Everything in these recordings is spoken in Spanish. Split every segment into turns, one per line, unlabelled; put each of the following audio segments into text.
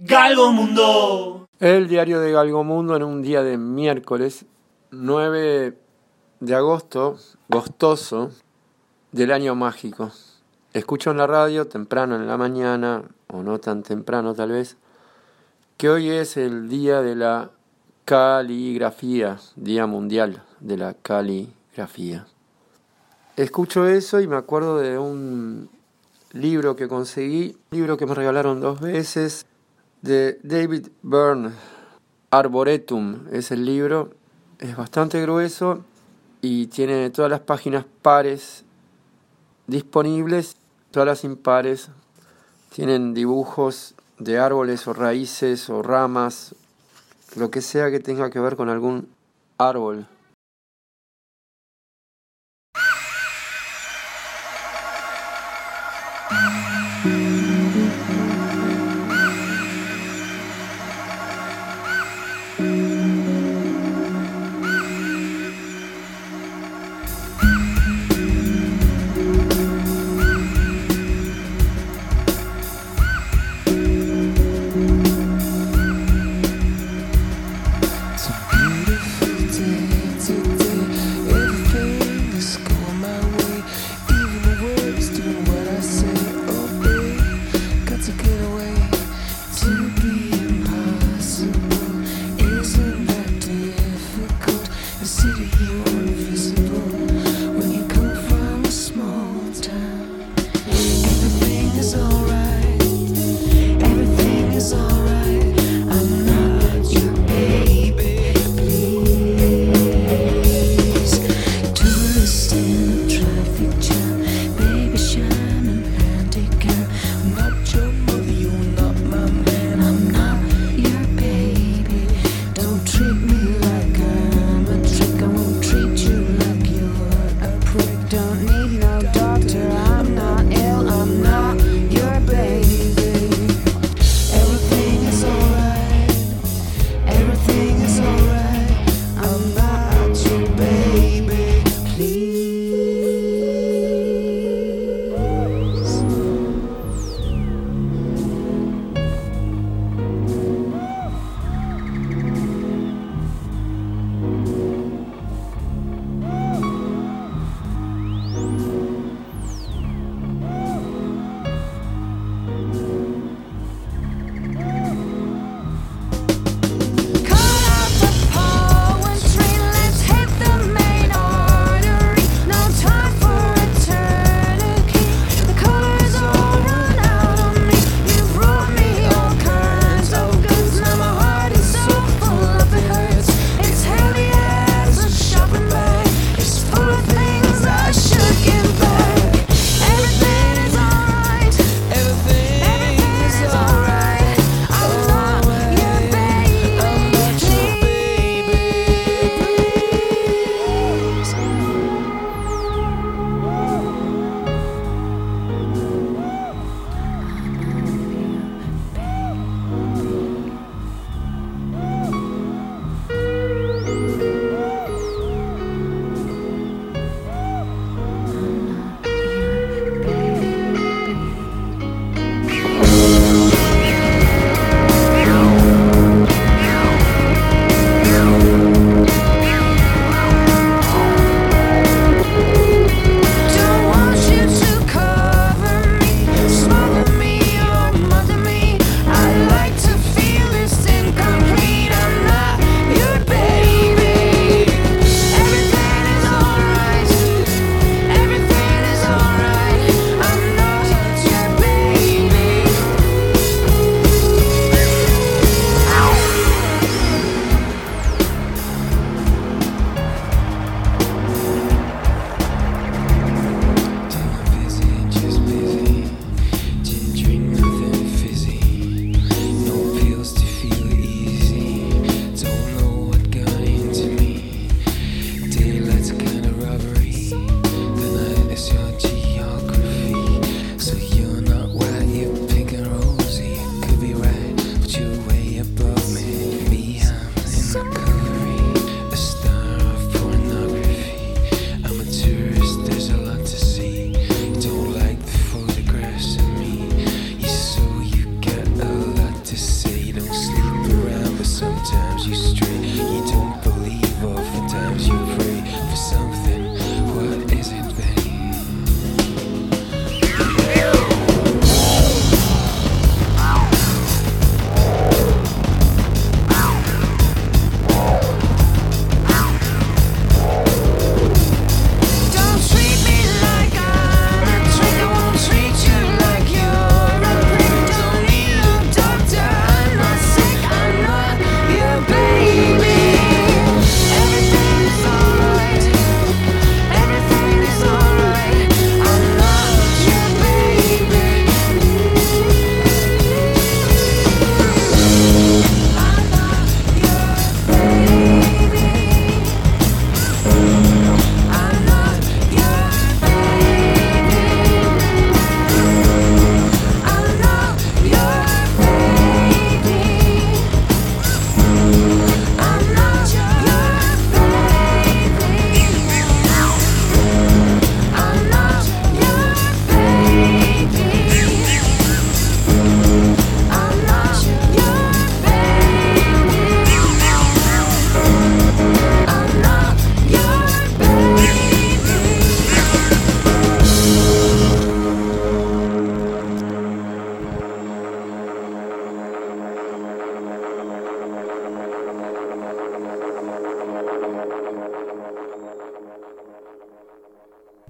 Galgo Mundo.
El diario de Galgo Mundo en un día de miércoles 9 de agosto, gostoso, del año mágico. Escucho en la radio temprano en la mañana, o no tan temprano tal vez, que hoy es el día de la caligrafía, Día Mundial de la Caligrafía. Escucho eso y me acuerdo de un libro que conseguí, libro que me regalaron dos veces, de David Byrne, Arboretum es el libro, es bastante grueso y tiene todas las páginas pares disponibles, todas las impares, tienen dibujos de árboles o raíces o ramas, lo que sea que tenga que ver con algún árbol.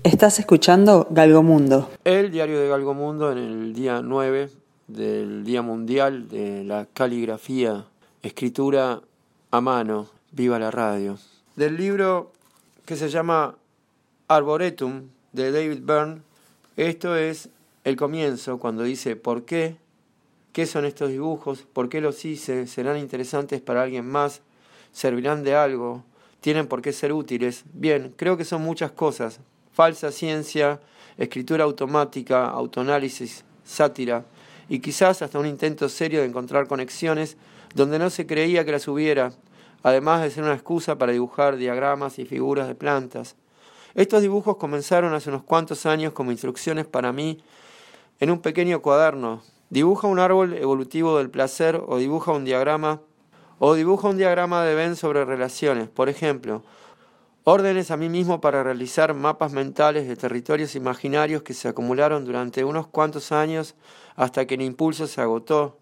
Estás escuchando Galgomundo.
El diario de Galgomundo en el día 9 del Día Mundial de la Caligrafía, Escritura a Mano, Viva la Radio. Del libro que se llama Arboretum de David Byrne, esto es el comienzo cuando dice ¿por qué? ¿Qué son estos dibujos? ¿Por qué los hice? ¿Serán interesantes para alguien más? ¿Servirán de algo? ¿Tienen por qué ser útiles? Bien, creo que son muchas cosas, falsa ciencia, escritura automática, autoanálisis, sátira y quizás hasta un intento serio de encontrar conexiones donde no se creía que las hubiera, además de ser una excusa para dibujar diagramas y figuras de plantas. Estos dibujos comenzaron hace unos cuantos años como instrucciones para mí en un pequeño cuaderno. Dibuja un árbol evolutivo del placer o dibuja un diagrama o dibuja un diagrama de Venn sobre relaciones. Por ejemplo, órdenes a mí mismo para realizar mapas mentales de territorios imaginarios que se acumularon durante unos cuantos años hasta que el impulso se agotó.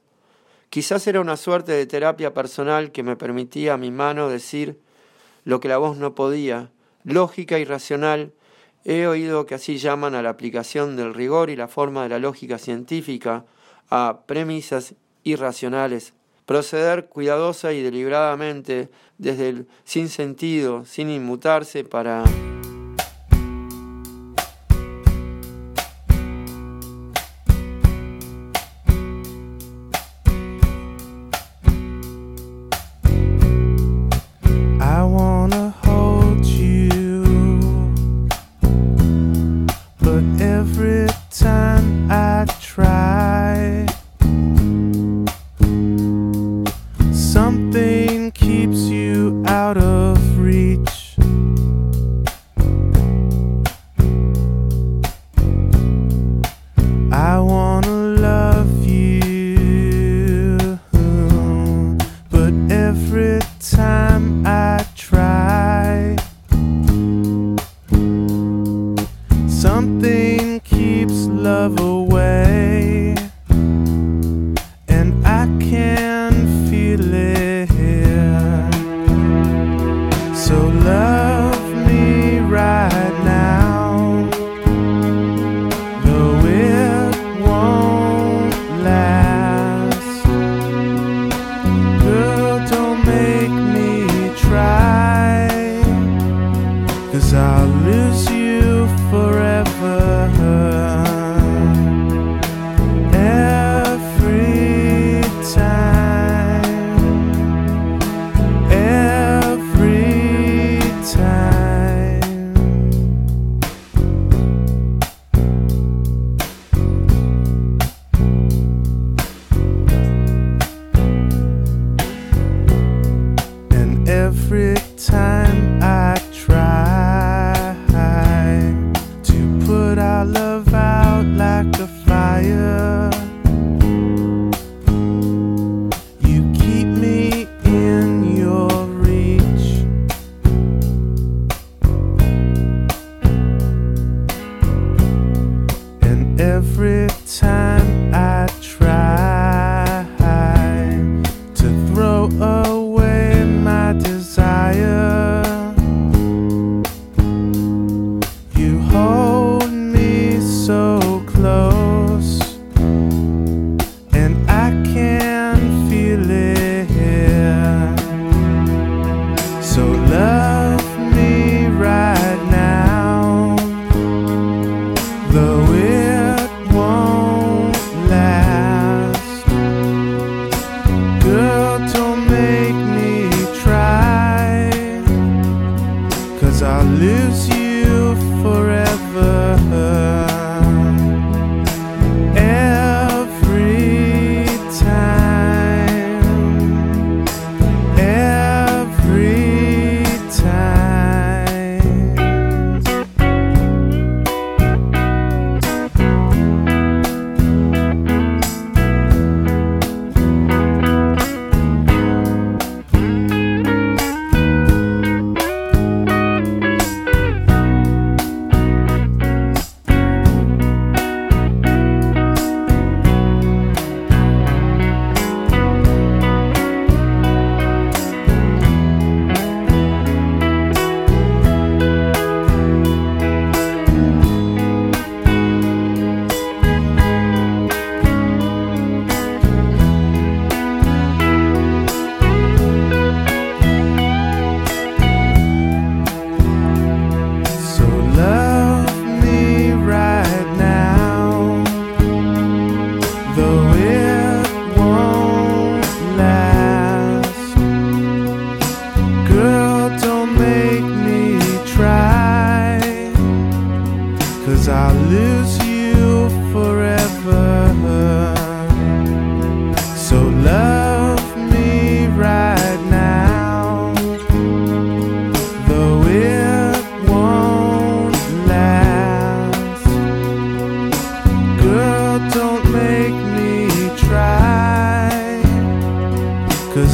Quizás era una suerte de terapia personal que me permitía a mi mano decir lo que la voz no podía, lógica y racional. He oído que así llaman a la aplicación del rigor y la forma de la lógica científica a premisas irracionales proceder cuidadosa y deliberadamente desde el sin sentido, sin inmutarse para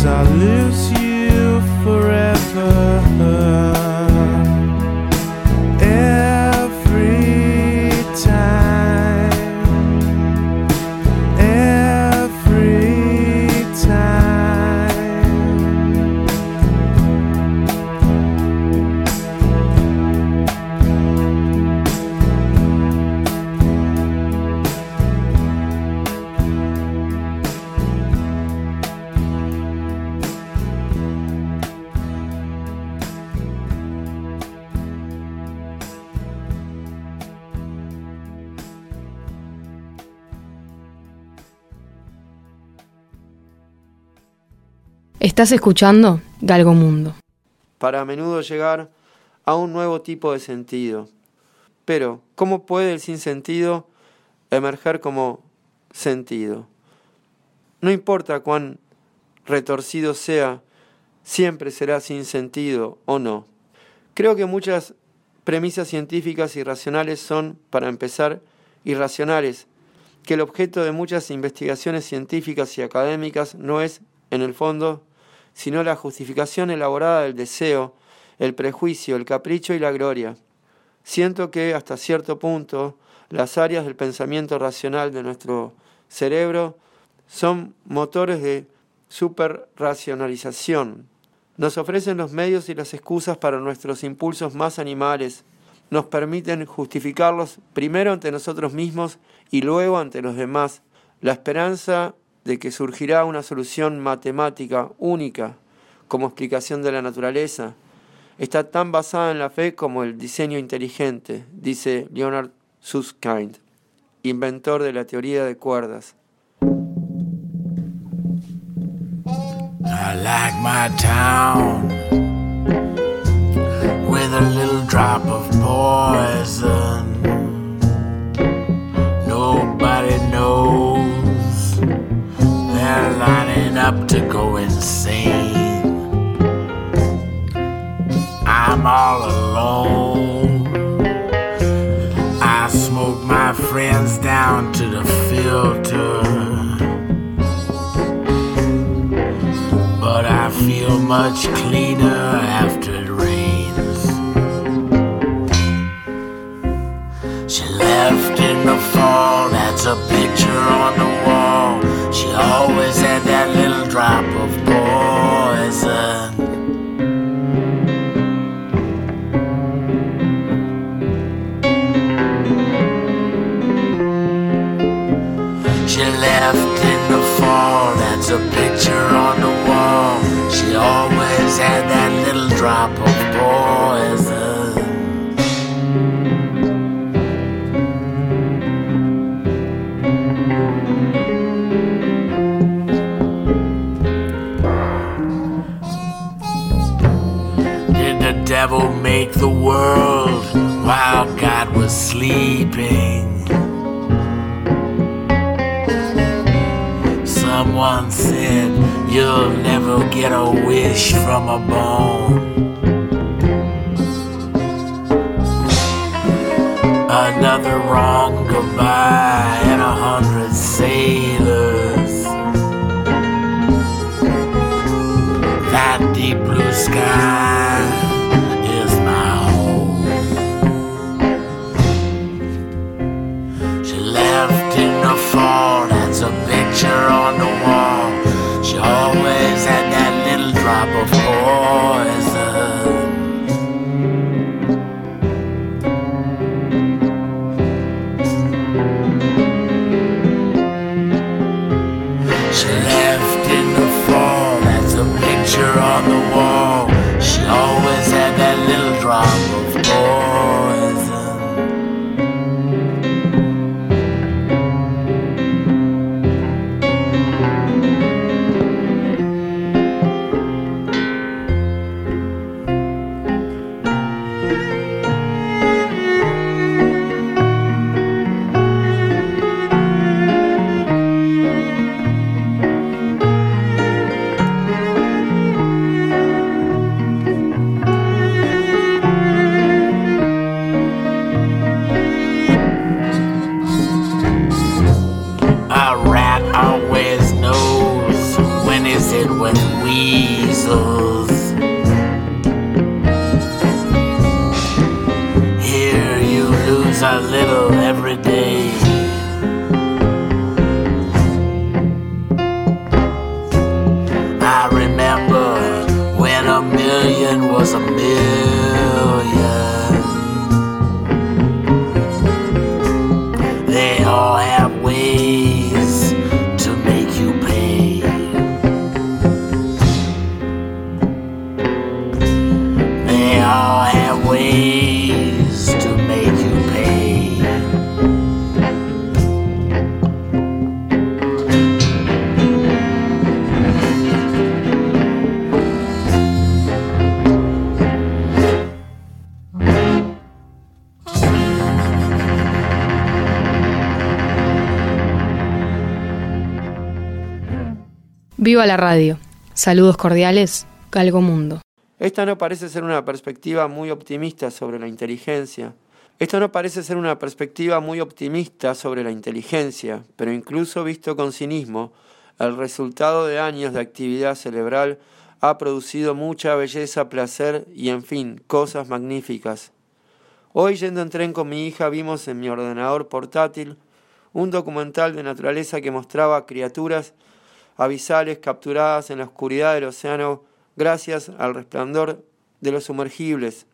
I lose you
Estás escuchando Galgo Mundo.
para a menudo llegar a un nuevo tipo de sentido. Pero, ¿cómo puede el sinsentido emerger como sentido? No importa cuán retorcido sea, siempre será sin sentido o no. Creo que muchas premisas científicas y racionales son, para empezar, irracionales, que el objeto de muchas investigaciones científicas y académicas no es, en el fondo, sino la justificación elaborada del deseo, el prejuicio, el capricho y la gloria. Siento que hasta cierto punto las áreas del pensamiento racional de nuestro cerebro son motores de superracionalización. Nos ofrecen los medios y las excusas para nuestros impulsos más animales, nos permiten justificarlos primero ante nosotros mismos y luego ante los demás. La esperanza de que surgirá una solución matemática única como explicación de la naturaleza está tan basada en la fe como el diseño inteligente, dice Leonard Susskind, inventor de la teoría de cuerdas.
I like my town with a little drop of much cleaner after it rains. She left in the fall, that's a picture on the wall. She always had that little drop of poison. She left in the fall, that's a picture always had that little drop of poison. Did the devil make the world while God was sleeping? Someone said you'll never get a wish from a bone. Another wrong goodbye on the wall. Weasels. Here you lose a little every day. I remember when a million was a million.
Viva la radio. Saludos cordiales, Galgo Mundo.
Esta no parece ser una perspectiva muy optimista sobre la inteligencia. Esto no parece ser una perspectiva muy optimista sobre la inteligencia, pero incluso visto con cinismo, el resultado de años de actividad cerebral ha producido mucha belleza, placer y, en fin, cosas magníficas. Hoy yendo en tren con mi hija vimos en mi ordenador portátil un documental de naturaleza que mostraba criaturas abisales capturadas en la oscuridad del océano gracias al resplandor de los sumergibles.